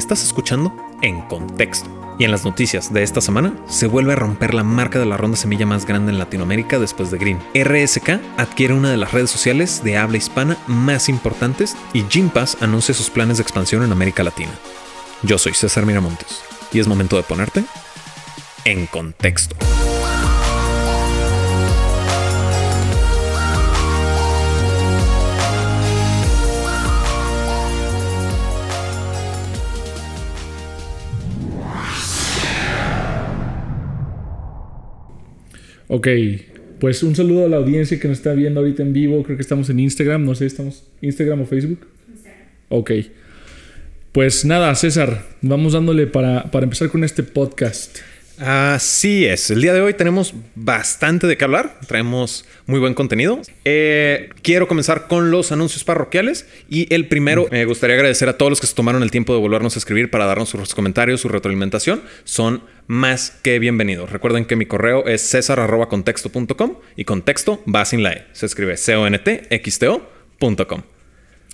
Estás escuchando En Contexto. Y en las noticias de esta semana, se vuelve a romper la marca de la ronda semilla más grande en Latinoamérica después de Green. RSK adquiere una de las redes sociales de habla hispana más importantes y Gympass anuncia sus planes de expansión en América Latina. Yo soy César Miramontes y es momento de ponerte en contexto. Ok, pues un saludo a la audiencia que nos está viendo ahorita en vivo. Creo que estamos en Instagram, no sé, estamos Instagram o Facebook. Instagram. Ok. Pues nada, César, vamos dándole para, para empezar con este podcast. Así es, el día de hoy tenemos bastante de qué hablar, traemos muy buen contenido. Eh, quiero comenzar con los anuncios parroquiales y el primero me gustaría agradecer a todos los que se tomaron el tiempo de volvernos a escribir para darnos sus comentarios, su retroalimentación. Son más que bienvenidos. Recuerden que mi correo es cesar.contexto.com y contexto va sin E. Se escribe c o n t x ocom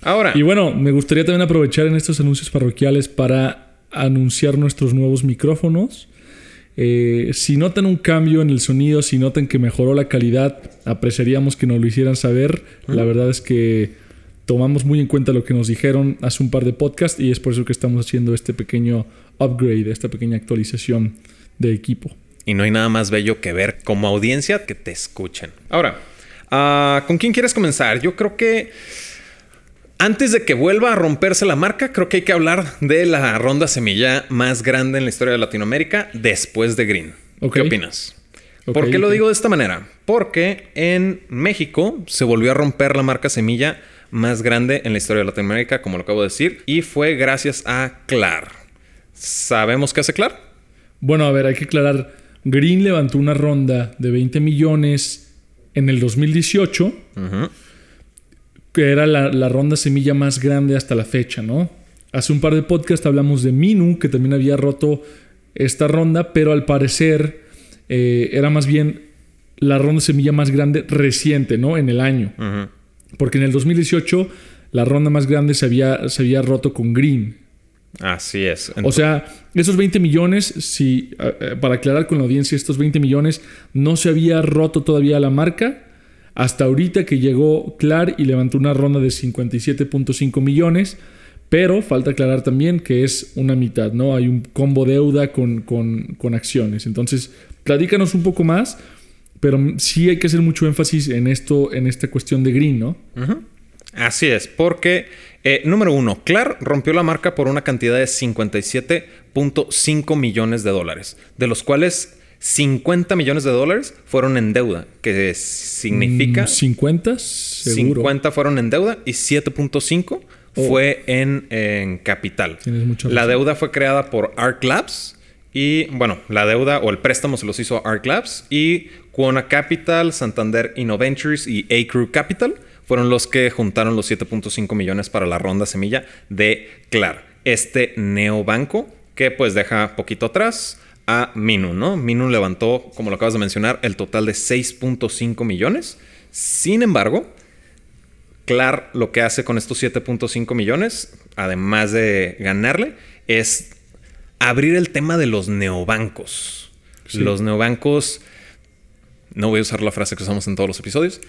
Ahora. Y bueno, me gustaría también aprovechar en estos anuncios parroquiales para anunciar nuestros nuevos micrófonos eh, si notan un cambio en el sonido, si notan que mejoró la calidad, apreciaríamos que nos lo hicieran saber. La verdad es que tomamos muy en cuenta lo que nos dijeron hace un par de podcasts y es por eso que estamos haciendo este pequeño upgrade, esta pequeña actualización de equipo. Y no hay nada más bello que ver como audiencia que te escuchen. Ahora, ah, ¿con quién quieres comenzar? Yo creo que antes de que vuelva a romperse la marca, creo que hay que hablar de la ronda semilla más grande en la historia de Latinoamérica después de Green. ¿Qué opinas? ¿Por qué lo digo de esta manera? Porque en México se volvió a romper la marca semilla más grande en la historia de Latinoamérica, como lo acabo de decir, y fue gracias a Clar. ¿Sabemos qué hace Clar? Bueno, a ver, hay que aclarar. Green levantó una ronda de 20 millones en el 2018 que era la, ronda semilla más grande hasta la fecha, ¿no? Hace un par de podcasts hablamos de Minu, que también había roto esta ronda, pero al parecer eh, era más bien la ronda semilla más grande reciente, ¿no? En el año. Porque en el 2018 la ronda más grande se había, se había roto con Green. Así es. O sea, esos 20 millones, si, para aclarar con la audiencia, estos 20 millones no se había roto todavía la marca, hasta ahorita que llegó Clar y levantó una ronda de 57.5 millones. Pero falta aclarar también que es una mitad, ¿no? Hay un combo deuda con, acciones. Entonces, platícanos un poco más, pero sí hay que hacer mucho énfasis en esto, en esta cuestión de Green, ¿no? Así es, porque, eh, número uno, Clar rompió la marca por una cantidad de 57.5 millones de dólares, de los cuales 50 millones de dólares fueron en deuda, que significa... ¿50? Mm, Seguro. 50 fueron en deuda y 7.5 fue en, capital. La deuda fue creada por Arc Labs y, bueno, la deuda o el préstamo se los hizo Arc Labs y Quona Capital, Santander Innoventures y A-Crew Capital fueron los que juntaron los 7.5 millones para la ronda semilla de Clar, este neobanco que pues deja poquito atrás a Minu, ¿no? Minu levantó, como lo acabas de mencionar, el total de 6.5 millones. Sin embargo, Clar lo que hace con estos 7.5 millones, además de ganarle, es abrir el tema de los neobancos. Los neobancos, no voy a usar la frase que usamos en todos los episodios,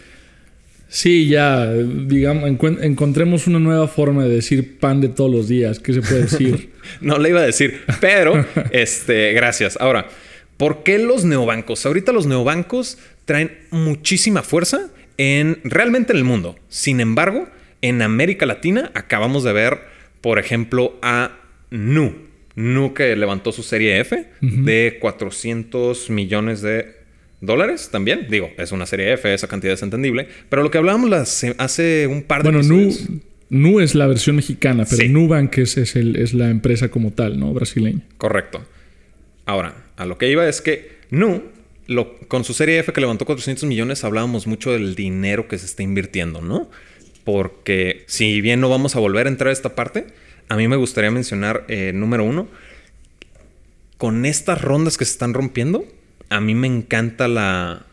Sí, ya, digamos, encontremos una nueva forma de decir pan de todos los días. ¿Qué se puede decir? no le iba a decir, pero, este, gracias. Ahora, ¿por qué los neobancos? Ahorita los neobancos traen muchísima fuerza en realmente en el mundo. Sin embargo, en América Latina acabamos de ver, por ejemplo, a Nu. Nu que levantó su serie F de 400 millones de dólares también. Digo, es una serie F, esa cantidad es entendible. Pero lo que hablábamos hace un par de Bueno, Nu, Nu es la versión mexicana, pero Nubank es, es, la empresa como tal, ¿no? Brasileña. Correcto. Ahora, a lo que iba es que Nu, lo, con su serie F que levantó 400 millones, hablábamos mucho del dinero que se está invirtiendo, ¿no? Porque si bien no vamos a volver a entrar a esta parte, a mí me gustaría mencionar, eh, número uno, con estas rondas que se están rompiendo, a mí me encanta la...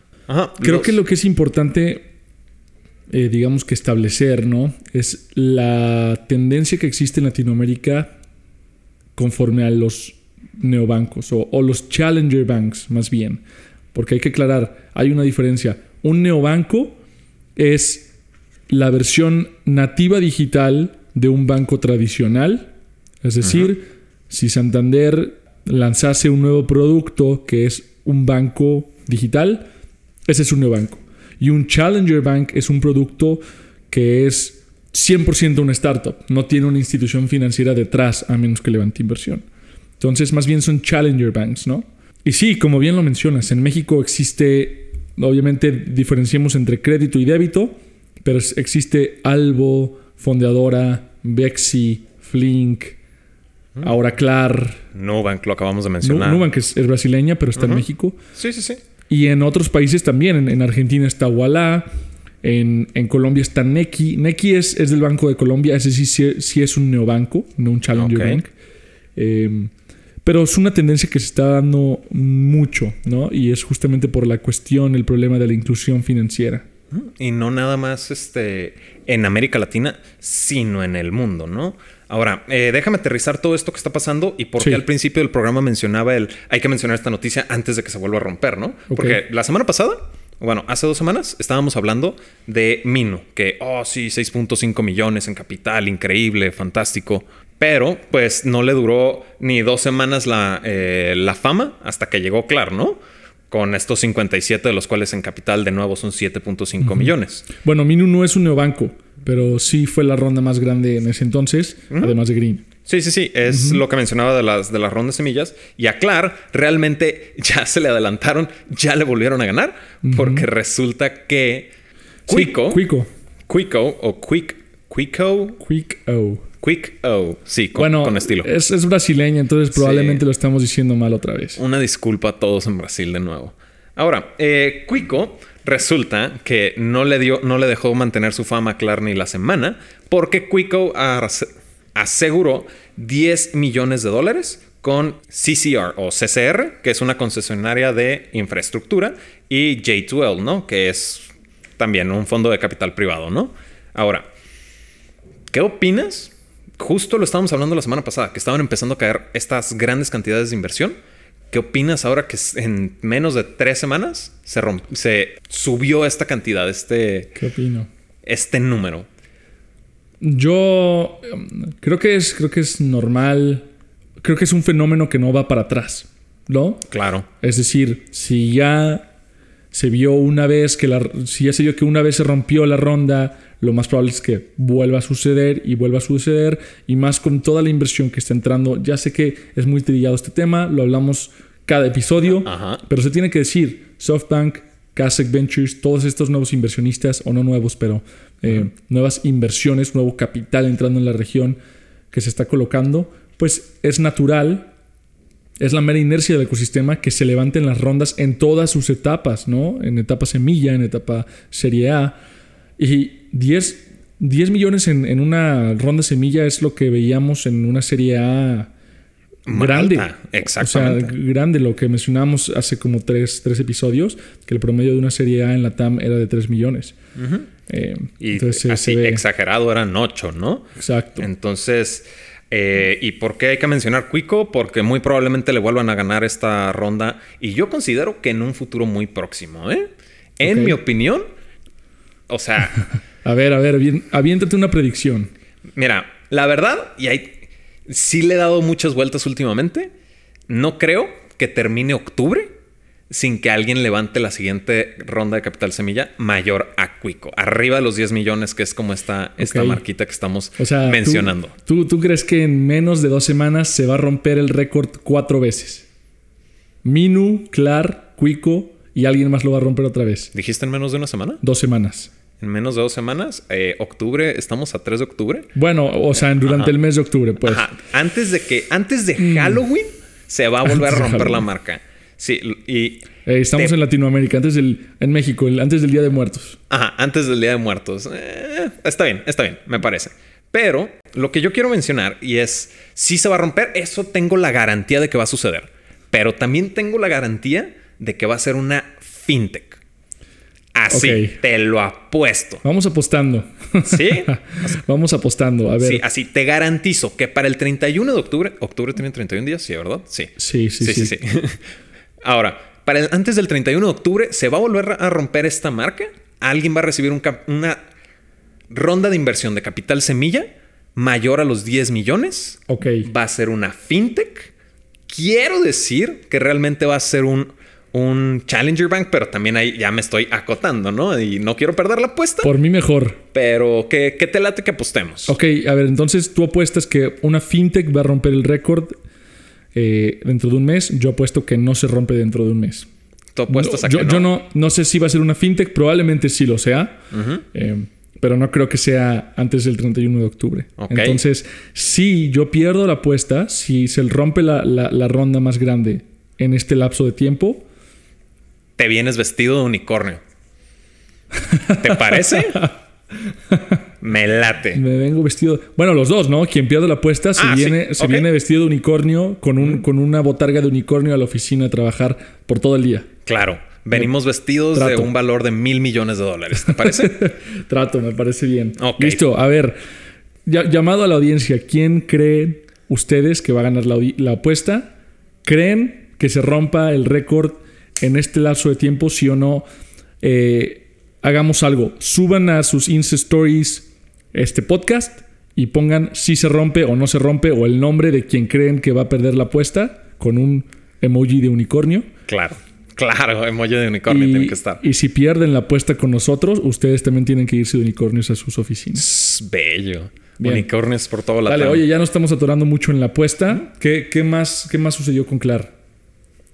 Creo que lo que es importante, eh, digamos que establecer, ¿no? Es la tendencia que existe en Latinoamérica conforme a los neobancos o, o los challenger banks más bien. Porque hay que aclarar, hay una diferencia. Un neobanco es la versión nativa digital de un banco tradicional. Es decir, si Santander lanzase un nuevo producto que es un banco digital, ese es un neobanco. Y un challenger bank es un producto que es 100% una startup. No tiene una institución financiera detrás a menos que levante inversión. Entonces, más bien son challenger banks, ¿no? Y sí, como bien lo mencionas, en México existe, obviamente diferenciamos entre crédito y débito, pero existe Albo, Fondeadora, Bexi, Flink. Ahora Clar. Nubank, lo acabamos de mencionar. Nubank es, brasileña, pero está en México. Sí, sí, sí. Y en otros países también. En, Argentina está Walla. En, Colombia está Neki. Neki es, es, del Banco de Colombia. Ese sí, sí, es un neobanco, no un challenger bank. Eh, pero es una tendencia que se está dando mucho, ¿no? Y es justamente por la cuestión, el problema de la inclusión financiera. Y no nada más este, en América Latina, sino en el mundo, ¿no? Ahora, eh, déjame aterrizar todo esto que está pasando y por qué al principio del programa mencionaba el hay que mencionar esta noticia antes de que se vuelva a romper, ¿no? Porque la semana pasada, bueno, hace dos semanas estábamos hablando de Minu, que, oh sí, 6.5 millones en capital, increíble, fantástico. Pero, pues, no le duró ni dos semanas la, eh, la fama hasta que llegó Clar, ¿no? Con estos 57, de los cuales en capital de nuevo son 7.5 millones. Bueno, Minu no es un neobanco, pero sí fue la ronda más grande en ese entonces, además de Green. Sí, sí, sí. Es lo que mencionaba de las, de las rondas semillas. Y a Clar realmente ya se le adelantaron, ya le volvieron a ganar, porque resulta que Quico, Quico o Quick, Quico, Quick O. Quick O, sí, con, con estilo. Es, es brasileña, entonces probablemente lo estamos diciendo mal otra vez. Una disculpa a todos en Brasil de nuevo. Ahora, eh, Quico resulta que no le, dio, no le dejó mantener su fama a Clar ni la semana porque Quico aseguró 10 millones de dólares con CCR o CCR, que es una concesionaria de infraestructura, y J2L, ¿no? Que es también un fondo de capital privado, ¿no? Ahora, ¿qué opinas justo lo estábamos hablando la semana pasada, que estaban empezando a caer estas grandes cantidades de inversión. ¿Qué opinas ahora que en menos de tres semanas se, se subió esta cantidad, este... ¿Qué opino? Este número. Yo um, creo que es, creo que es normal. Creo que es un fenómeno que no va para atrás, ¿no? Claro. Es decir, si ya se vio una vez que la, si ya se vio que una vez se rompió la ronda lo más probable es que vuelva a suceder y vuelva a suceder y más con toda la inversión que está entrando. Ya sé que es muy trillado este tema, lo hablamos cada episodio, pero se tiene que decir, SoftBank, Kasek Ventures, todos estos nuevos inversionistas, o no nuevos, pero eh, nuevas inversiones, nuevo capital entrando en la región que se está colocando, pues es natural, es la mera inercia del ecosistema que se levanten las rondas en todas sus etapas, ¿no? En etapa semilla, en etapa serie A. Y 10, 10 millones en, una ronda semilla es lo que veíamos en una serie A grande. exactamente. O sea, grande, lo que mencionábamos hace como tres, episodios, que el promedio de una serie A en la TAM era de 3 millones. Eh, y entonces, así exagerado eran 8, ¿no? Exacto. Entonces, eh, ¿y por qué hay que mencionar Cuico? Porque muy probablemente le vuelvan a ganar esta ronda y yo considero que en un futuro muy próximo, ¿eh? En mi opinión, o sea... A ver, a ver, aviéntate una predicción. Mira, la verdad, y ahí sí le he dado muchas vueltas últimamente. No creo que termine octubre sin que alguien levante la siguiente ronda de capital semilla mayor a Cuico. Arriba de los 10 millones, que es como esta, esta marquita que estamos mencionando. ¿tú, tú, crees que en menos de dos semanas se va a romper el récord cuatro veces? Minu, Clar, Cuico y alguien más lo va a romper otra vez. ¿Dijiste en menos de una semana? Dos semanas en menos de dos semanas. Eh, octubre, estamos a 3 de octubre. Bueno, o sea, durante el mes de octubre, pues. Ajá. Antes de que, antes de mm. Halloween, se va a volver a romper la marca. Sí, y. Eh, estamos en Latinoamérica, antes del. En México, antes del Día de Muertos. Ajá, antes del Día de Muertos. Eh, está bien, está bien, me parece. Pero lo que yo quiero mencionar, y es, si se va a romper, eso tengo la garantía de que va a suceder. Pero también tengo la garantía de que va a ser una fintech. Así, te lo apuesto. Vamos apostando. ¿Sí? Vamos apostando. A ver. Sí, así te garantizo que para el 31 de octubre, octubre tiene 31 días, sí, ¿verdad? Sí. Sí, sí, sí. sí, Ahora, para antes del 31 de octubre, ¿se va a volver a romper esta marca? ¿Alguien va a recibir una ronda de inversión de capital semilla mayor a los 10 millones? Ok. Va a ser una fintech. Quiero decir que realmente va a ser un un Challenger Bank, pero también ahí ya me estoy acotando, ¿no? Y no quiero perder la apuesta. Por mí mejor. Pero ¿qué, te late que apostemos? Ok, a ver, entonces tú apuestas que una fintech va a romper el récord eh, dentro de un mes. Yo apuesto que no se rompe dentro de un mes. ¿Tú apuestas a yo, que no? Yo no, no sé si va a ser una fintech, probablemente sí lo sea. Eh, pero no creo que sea antes del 31 de octubre. Entonces, si yo pierdo la apuesta, si se rompe la ronda más grande en este lapso de tiempo, te vienes vestido de unicornio. ¿Te parece? Me late. Me vengo vestido. Bueno, los dos, ¿no? Quien pierde la apuesta se, ah, viene, se viene vestido de unicornio con, un, con una botarga de unicornio a la oficina a trabajar por todo el día. Claro. Venimos vestidos de un valor de mil millones de dólares. ¿Te parece? Trato, me parece bien. Listo. A ver, llamado a la audiencia, ¿quién creen ustedes que va a ganar la, la apuesta? ¿Creen que se rompa el récord en este lapso de tiempo, sí o no, eh, hagamos algo. Suban a sus Insta Stories este podcast y pongan si se rompe o no se rompe o el nombre de quien creen que va a perder la apuesta con un emoji de unicornio. Claro. Claro, emoji de unicornio tiene que estar. Y si pierden la apuesta con nosotros, ustedes también tienen que irse de unicornios a sus oficinas. bello. Unicornios por todo la Dale, oye, ya no estamos atorando mucho en la apuesta. ¿Qué, qué, más, ¿Qué más sucedió con Clar?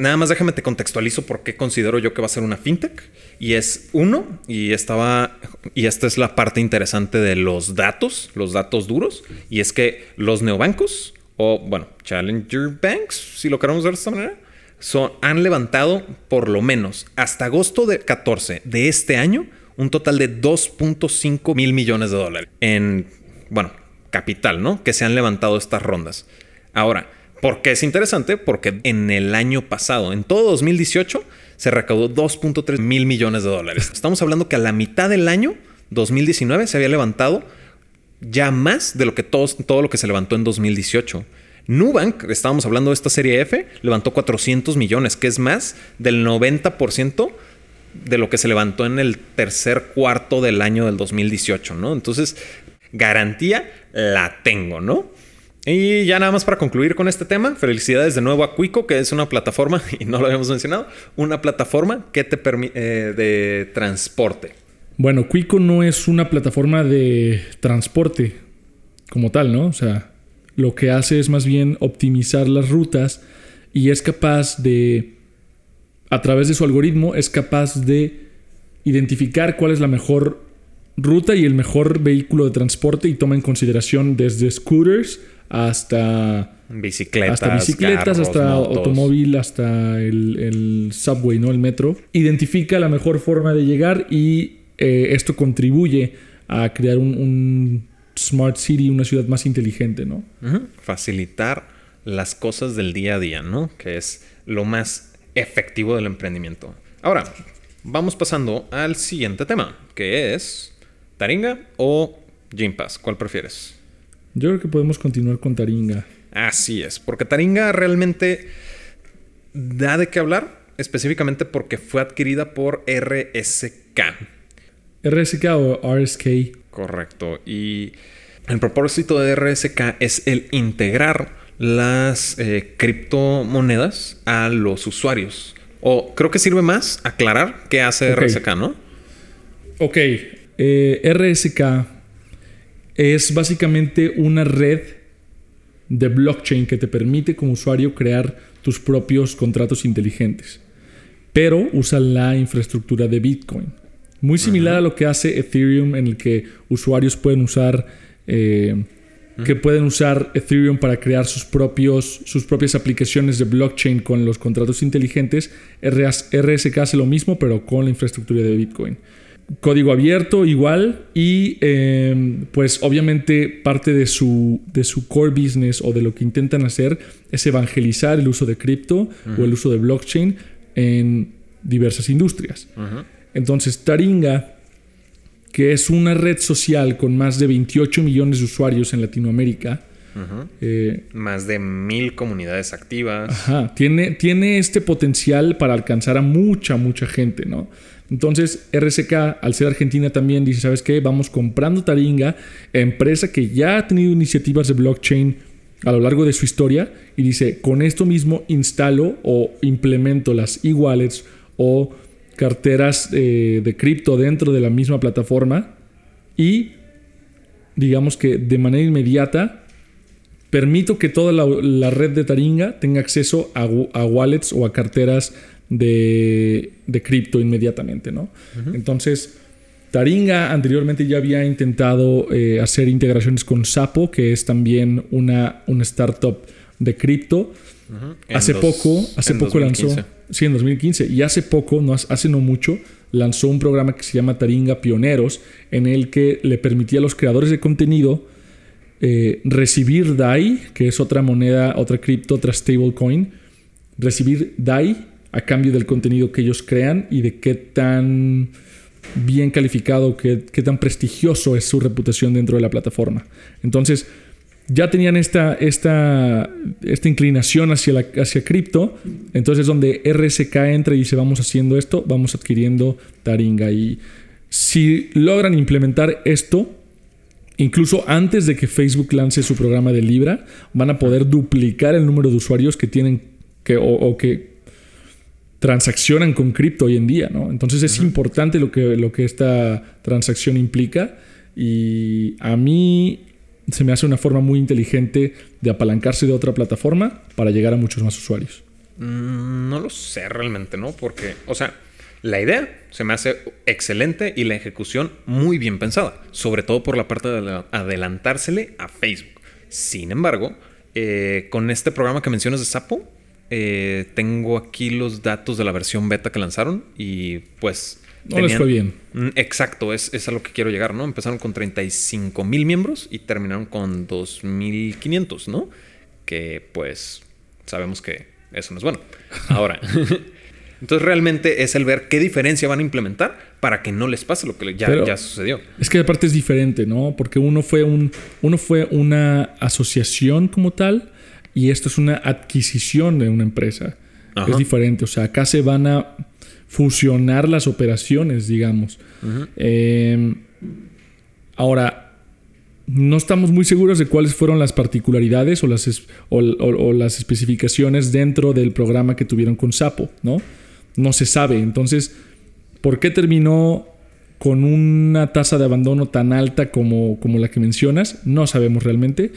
Nada más déjame te contextualizo por qué considero yo que va a ser una fintech. Y es uno, y estaba, y esta es la parte interesante de los datos, los datos duros, y es que los neobancos, o bueno, Challenger Banks, si lo queremos ver de esta manera, son, han levantado por lo menos hasta agosto de 14 de este año un total de 2.5 mil millones de dólares en, bueno, capital, ¿no? Que se han levantado estas rondas. Ahora, ¿Por qué es interesante? Porque en el año pasado, en todo 2018, se recaudó 2.3 mil millones de dólares. Estamos hablando que a la mitad del año 2019 se había levantado ya más de lo que todo, todo lo que se levantó en 2018. Nubank, estábamos hablando de esta serie F, levantó 400 millones, que es más del 90% de lo que se levantó en el tercer cuarto del año del 2018, ¿no? Entonces, garantía la tengo, ¿no? Y ya nada más para concluir con este tema, felicidades de nuevo a Cuico, que es una plataforma, y no lo habíamos mencionado, una plataforma que te permite eh, de transporte. Bueno, Cuico no es una plataforma de transporte como tal, ¿no? O sea, lo que hace es más bien optimizar las rutas y es capaz de, a través de su algoritmo, es capaz de identificar cuál es la mejor ruta y el mejor vehículo de transporte y toma en consideración desde scooters hasta bicicletas, hasta bicicletas, hasta automóvil, hasta el, subway, ¿no? El metro. Identifica la mejor forma de llegar y eh, esto contribuye a crear un, smart city, una ciudad más inteligente, ¿no? Facilitar las cosas del día a día, ¿no? Que es lo más efectivo del emprendimiento. Ahora, vamos pasando al siguiente tema, que es Taringa o Gympass. ¿Cuál prefieres? Yo creo que podemos continuar con Taringa. Así es, porque Taringa realmente da de qué hablar, específicamente porque fue adquirida por RSK. RSK o RSK. Correcto. Y el propósito de RSK es el integrar las eh, criptomonedas a los usuarios. O creo que sirve más aclarar qué hace RSK, ¿no? Ok. Eh, RSK es básicamente una red de blockchain que te permite como usuario crear tus propios contratos inteligentes, pero usa la infraestructura de Bitcoin. Muy similar a lo que hace Ethereum, en el que usuarios pueden usar, eh, que pueden usar Ethereum para crear sus, propios, sus propias aplicaciones de blockchain con los contratos inteligentes. RSK hace lo mismo, pero con la infraestructura de Bitcoin código abierto igual y em, pues obviamente parte de su, de su core business o de lo que intentan hacer es evangelizar el uso de cripto o el uso de blockchain en diversas industrias. Entonces, Taringa, que es una red social con más de 28 millones de usuarios en Latinoamérica, eh, más de mil comunidades activas. Ajá, tiene, tiene este potencial para alcanzar a mucha, mucha gente, ¿no? Entonces, RSK, al ser argentina también, dice, ¿sabes qué? Vamos comprando Taringa, empresa que ya ha tenido iniciativas de blockchain a lo largo de su historia, y dice, con esto mismo instalo o implemento las e-wallets o carteras eh, de cripto dentro de la misma plataforma y digamos que de manera inmediata permito que toda la, red de Taringa tenga acceso a, wallets o a carteras de, cripto inmediatamente, ¿no? Entonces, Taringa anteriormente ya había intentado eh, hacer integraciones con Sapo, que es también una, una startup de cripto. Hace poco, hace poco lanzó, sí, en 2015, y hace poco, no, hace no mucho, lanzó un programa que se llama Taringa Pioneros, en el que le permitía a los creadores de contenido eh, recibir DAI, que es otra moneda, otra cripto, otra stablecoin, recibir DAI a cambio del contenido que ellos crean y de qué tan bien calificado, qué, qué tan prestigioso es su reputación dentro de la plataforma. Entonces, ya tenían esta, esta, esta inclinación hacia, hacia cripto, entonces donde RSK entra y dice vamos haciendo esto, vamos adquiriendo Taringa. Y si logran implementar esto, Incluso antes de que Facebook lance su programa de Libra, van a poder duplicar el número de usuarios que tienen que, o, que transaccionan con cripto hoy en día, ¿no? Entonces es importante lo que, lo que esta transacción implica y a mí se me hace una forma muy inteligente de apalancarse de otra plataforma para llegar a muchos más usuarios. Mm, no lo sé realmente, ¿no? Porque, o sea, la idea se me hace excelente y la ejecución muy bien pensada, sobre todo por la parte de adelantársele a Facebook. Sin embargo, eh, con este programa que mencionas de Sapo, eh, tengo aquí los datos de la versión beta que lanzaron y pues... No les fue bien. Mm, exacto, es, es, a lo que quiero llegar, ¿no? Empezaron con 35 mil miembros y terminaron con 2.500, ¿no? Que pues sabemos que eso no es bueno. Ahora, Entonces realmente es el ver qué diferencia van a implementar para que no les pase lo que ya, ya sucedió. Es que aparte es diferente, ¿no? Porque uno fue, un, uno fue una asociación como tal y esto es una adquisición de una empresa. Es diferente. O sea, acá se van a fusionar las operaciones, digamos. Em, ahora, no estamos muy seguros de cuáles fueron las particularidades o las, o las especificaciones dentro del programa que tuvieron con Sapo, ¿no? no se sabe. Entonces, ¿por qué terminó con una tasa de abandono tan alta como, como la que mencionas? No sabemos realmente.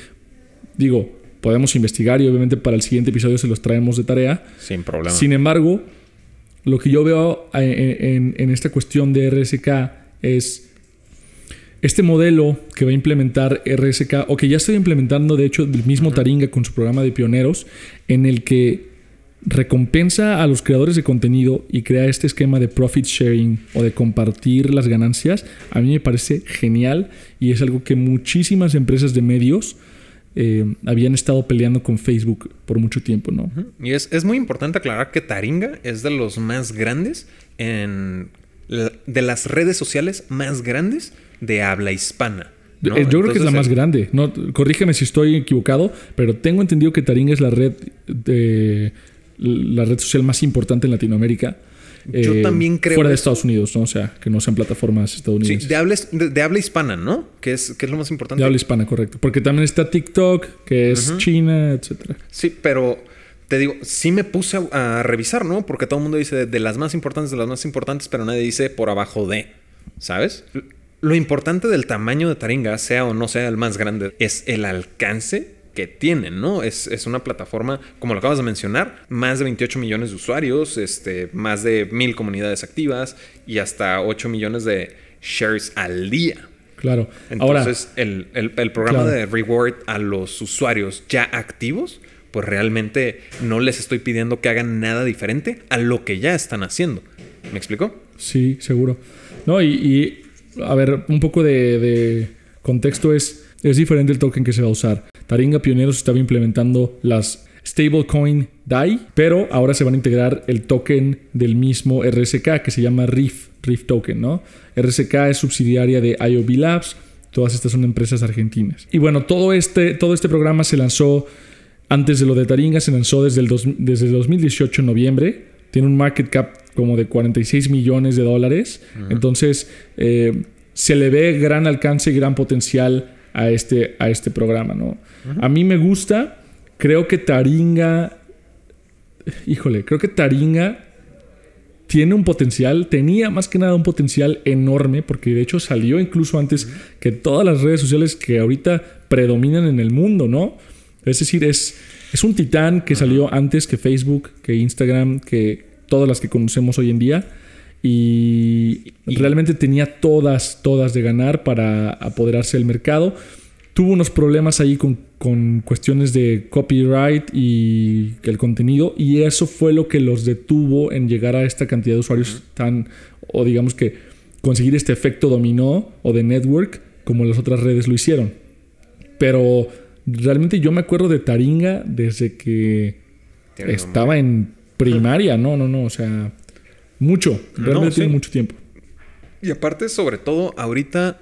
Digo, podemos investigar y obviamente para el siguiente episodio se los traemos de tarea. Sin problema. Sin embargo, lo que yo veo en, en, esta cuestión de RSK es este modelo que va a implementar RSK, o que ya estoy implementando, de hecho, el mismo Taringa con su programa de pioneros, en el que recompensa a los creadores de contenido y crea este esquema de profit sharing o de compartir las ganancias, a mí me parece genial y es algo que muchísimas empresas de medios eh, habían estado peleando con Facebook por mucho tiempo, ¿no? Y es, es, muy importante aclarar que Taringa es de los más grandes en... de las redes sociales más grandes de habla hispana. Eh, yo creo que es la más grande. No, corrígeme si estoy equivocado, pero tengo entendido que Taringa es la red de la red social más importante en Latinoamérica. Yo eh, también creo. Fuera de Estados Unidos, ¿no? O sea, que no sean plataformas estadounidenses. Sí, de habla, de, habla hispana, ¿no? Que es, que es lo más importante. De habla hispana, correcto. Porque también está TikTok, que es China, etcétera. Sí, pero te digo, sí me puse a, revisar, ¿no? Porque todo el mundo dice de, las más importantes, de las más importantes, pero nadie dice por abajo de, ¿sabes? Lo importante del tamaño de Taringa, sea o no sea el más grande, es el alcance que tienen, ¿no? Es, una plataforma, como lo acabas de mencionar, más de 28 millones de usuarios, este, más de mil comunidades activas y hasta 8 millones de shares al día. Claro. Entonces, el, programa de reward a los usuarios ya activos, pues realmente no les estoy pidiendo que hagan nada diferente a lo que ya están haciendo. ¿Me explico? Sí, seguro. No, y, a ver, un poco de, de contexto es, es diferente el token que se va a usar. Taringa Pioneros estaba implementando las stablecoin DAI, pero ahora se van a integrar el token del mismo RSK que se llama RIF, RIF Token, ¿no? RSK es subsidiaria de IOB Labs, todas estas son empresas argentinas. Y bueno, todo este, todo este programa se lanzó antes de lo de Taringa, se lanzó desde el, desde el 2018 en noviembre, tiene un market cap como de 46 millones de dólares, entonces eh, se le ve gran alcance y gran potencial a este, a este programa, ¿no? A mí me gusta, creo que Taringa, híjole, creo que Taringa tiene un potencial, tenía más que nada un potencial enorme, porque de hecho salió incluso antes que todas las redes sociales que ahorita predominan en el mundo, ¿no? Es decir, es, es un titán que salió antes que Facebook, que Instagram, que todas las que conocemos hoy en día. Y realmente tenía todas, todas de ganar para apoderarse del mercado. Tuvo unos problemas ahí con, con cuestiones de copyright y el contenido y eso fue lo que los detuvo en llegar a esta cantidad de usuarios tan, o digamos que conseguir este efecto dominó o de network como las otras redes lo hicieron. Pero realmente yo me acuerdo de Taringa desde que estaba en primaria, no, no, no, o sea, mucho, realmente tiene mucho tiempo. Y aparte, sobre todo, ahorita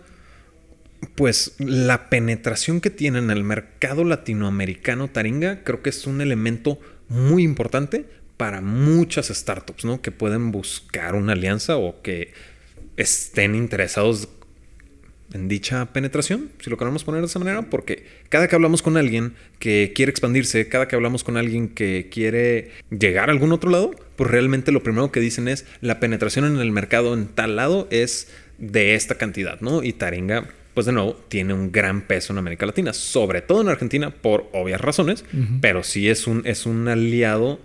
pues la penetración que tiene en el mercado latinoamericano Taringa creo que es un elemento muy importante para muchas startups, ¿no? Que pueden buscar una alianza o que estén interesados en dicha penetración, si lo queremos poner de esa manera, porque cada que hablamos con alguien que quiere expandirse, cada que hablamos con alguien que quiere llegar a algún otro lado, pues realmente lo primero que dicen es la penetración en el mercado en tal lado es de esta cantidad, ¿no? Y Taringa pues de nuevo tiene un gran peso en América Latina, sobre todo en Argentina por obvias razones, pero sí es un, es un aliado,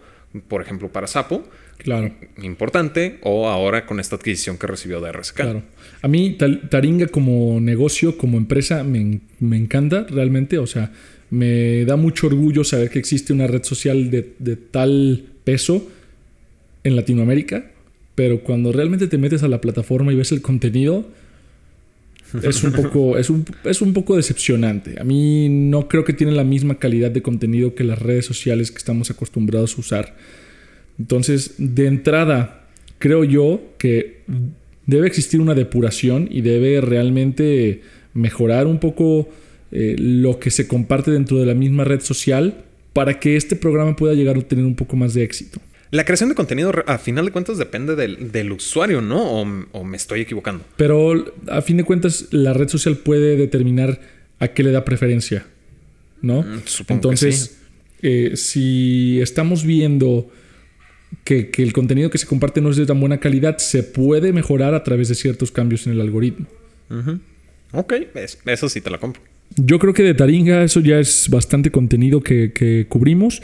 por ejemplo, para Sapo. Claro. Importante, o ahora con esta adquisición que recibió de RSK. Claro. A mí, Taringa como negocio, como empresa, me, encanta realmente. O sea, me da mucho orgullo saber que existe una red social de, de tal peso en Latinoamérica, pero cuando realmente te metes a la plataforma y ves el contenido, es un poco, es un, es un poco decepcionante. A mí no creo que tiene la misma calidad de contenido que las redes sociales que estamos acostumbrados a usar. Entonces, de entrada, creo yo que debe existir una depuración y debe realmente mejorar un poco eh, lo que se comparte dentro de la misma red social para que este programa pueda llegar a tener un poco más de éxito. La creación de contenido, a final de cuentas, depende del, usuario, ¿no? O, me estoy equivocando. Pero a fin de cuentas, la red social puede determinar a qué le da preferencia, ¿no? Mm, Entonces, eh, si estamos viendo que, el contenido que se comparte no es de tan buena calidad, se puede mejorar a través de ciertos cambios en el algoritmo. Ok, eso sí te la compro. Yo creo que de Taringa eso ya es bastante contenido que, que cubrimos.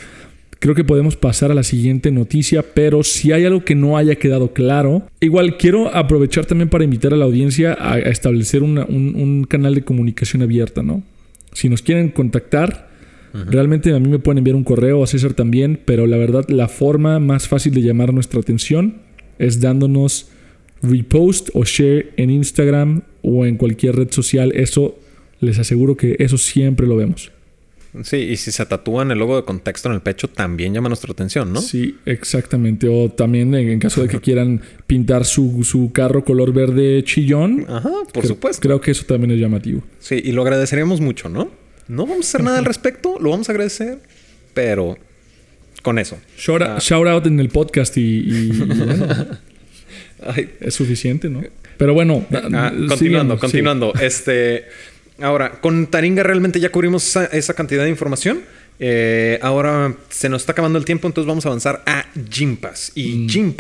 Creo que podemos pasar a la siguiente noticia, pero si hay algo que no haya quedado claro, igual quiero aprovechar también para invitar a la audiencia a, establecer un, canal de comunicación abierta, ¿no? Si nos quieren contactar, realmente a mí me pueden enviar un correo, a César también, pero la verdad la forma más fácil de llamar nuestra atención es dándonos repost o share en Instagram o en cualquier red social. Eso les aseguro que eso siempre lo vemos. Sí, y si se tatúan el logo de contexto en el pecho, también llama nuestra atención, ¿no? Sí, exactamente. O también en, caso de que quieran pintar su, carro color verde chillón. Ajá, por supuesto. Creo que eso también es llamativo. Sí, y lo agradeceríamos mucho, ¿no? No vamos a hacer nada al respecto, lo vamos a agradecer, pero con eso. Shout, ah. out en el podcast y, es suficiente, ¿no? Pero bueno, ah, continuando, continuando. Este. Ahora, con Taringa realmente ya cubrimos esa, cantidad de información. Eh, ahora se nos está acabando el tiempo, entonces vamos a avanzar a Gympass. Y mm.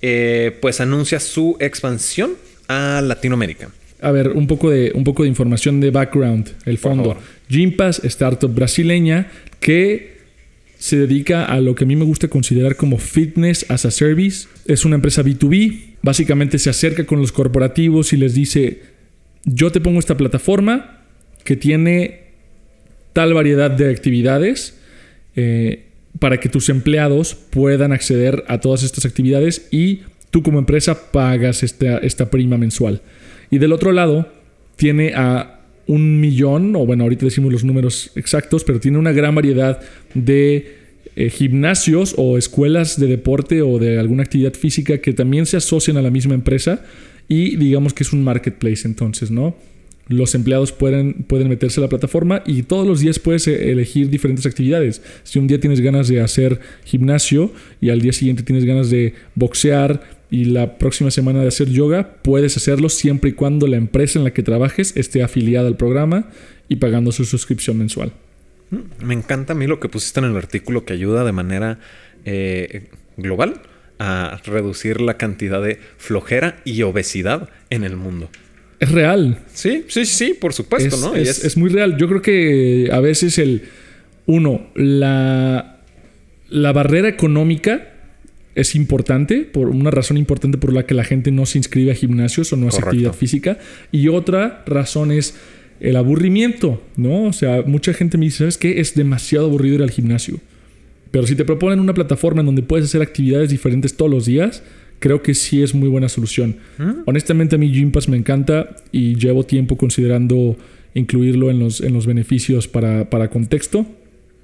eh, pues anuncia su expansión a Latinoamérica. A ver, un poco de, un poco de información de background, el fondo. Gympass, startup brasileña que se dedica a lo que a mí me gusta considerar como fitness as a service. Es una empresa B2B. Básicamente se acerca con los corporativos y les dice, yo te pongo esta plataforma que tiene tal variedad de actividades eh, para que tus empleados puedan acceder a todas estas actividades y tú como empresa pagas esta, esta prima mensual. Y del otro lado, tiene a un millón, o bueno, ahorita decimos los números exactos, pero tiene una gran variedad de eh, gimnasios o escuelas de deporte o de alguna actividad física que también se asocian a la misma empresa y digamos que es un marketplace entonces, ¿no? Los empleados pueden, pueden meterse a la plataforma y todos los días puedes eh, elegir diferentes actividades. Si un día tienes ganas de hacer gimnasio y al día siguiente tienes ganas de boxear y la próxima semana de hacer yoga, puedes hacerlo siempre y cuando la empresa en la que trabajes esté afiliada al programa y pagando su suscripción mensual. Mm, me encanta a mí lo que pusiste en el artículo que ayuda de manera eh, global a reducir la cantidad de flojera y obesidad en el mundo. Es real. Sí, sí, sí, por supuesto, es, ¿no? Es, muy real. Yo creo que a veces el. Uno, la, la barrera económica es importante, por una razón importante por la que la gente no se inscribe a gimnasios o no hace actividad física. Y otra razón es el aburrimiento, ¿no? O sea, mucha gente me dice, ¿sabes qué? Es demasiado aburrido ir al gimnasio. Pero si te proponen una plataforma en donde puedes hacer actividades diferentes todos los días, creo que sí es muy buena solución. ¿Mm? Honestamente a mí Gympass me encanta y llevo tiempo considerando incluirlo en los, en los beneficios para, para contexto.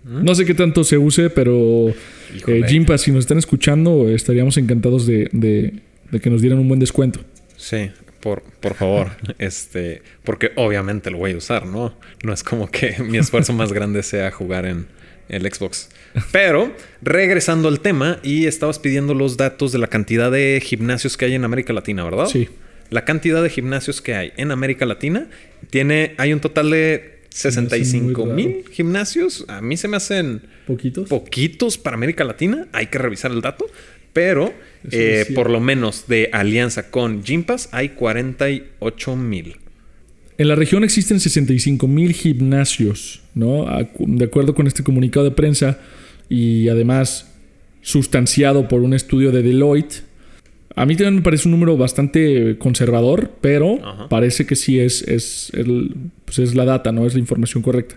¿Mm? No sé qué tanto se use, pero eh, si nos están escuchando, estaríamos encantados de, de, que nos dieran un buen descuento. Sí, por, por, favor. este, porque obviamente lo voy a usar, ¿no? No es como que mi esfuerzo más grande sea jugar en, el Xbox. Pero, regresando al tema, y estabas pidiendo los datos de la cantidad de gimnasios que hay en América Latina, ¿verdad? Sí. La cantidad de gimnasios que hay en América Latina tiene, hay un total de 65 mil gimnasios. A mí se me hacen poquitos. Poquitos para América Latina. Hay que revisar el dato. Pero eh, por lo menos de alianza con Gympass hay 48 mil. En la región existen 65 mil gimnasios, ¿no? De acuerdo con este comunicado de prensa y además sustanciado por un estudio de Deloitte. A mí también me parece un número bastante conservador, pero parece que sí es, es, pues es la data, ¿no? Es la información correcta.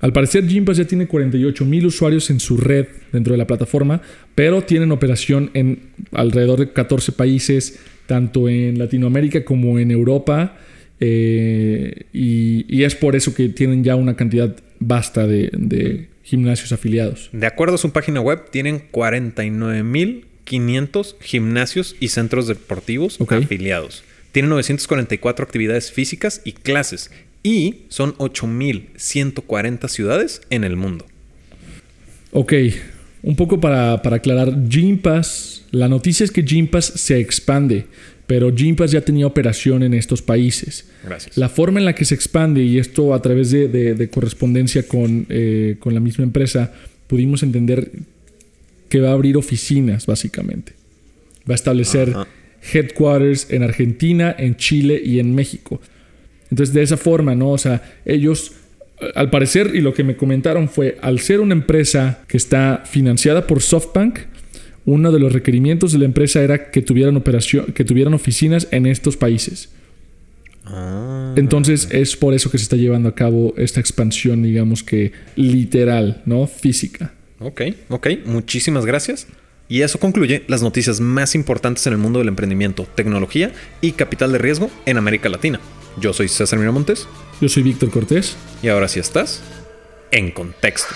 Al parecer, Gympass ya tiene 48 mil usuarios en su red dentro de la plataforma, pero tienen operación en alrededor de 14 países, tanto en Latinoamérica como en Europa eh, y, es por eso que tienen ya una cantidad vasta de, gimnasios afiliados. De acuerdo a su página web, tienen 49.500 gimnasios y centros deportivos afiliados. Tienen 944 actividades físicas y clases. Y son 8.140 ciudades en el mundo. Ok, un poco para, aclarar, Gympass, la noticia es que Gympass se expande pero Gympass ya tenía operación en estos países. Gracias. La forma en la que se expande, y esto a través de, correspondencia eh, con, la misma empresa, pudimos entender que va a abrir oficinas, básicamente. Va a establecer headquarters en Argentina, en Chile y en México. Entonces, de esa forma, ¿no? O sea, ellos, al parecer, y lo que me comentaron fue, al ser una empresa que está financiada por SoftBank, uno de los requerimientos de la empresa era que tuvieran operación, que tuvieran oficinas en estos países. Ah. Entonces es por eso que se está llevando a cabo esta expansión, digamos que literal, ¿no? Física. Ok, ok, muchísimas gracias. Y eso concluye las noticias más importantes en el mundo del emprendimiento, tecnología y capital de riesgo en América Latina. Yo soy César Miramontes. Yo soy Víctor Cortés. Y ahora sí estás en contexto.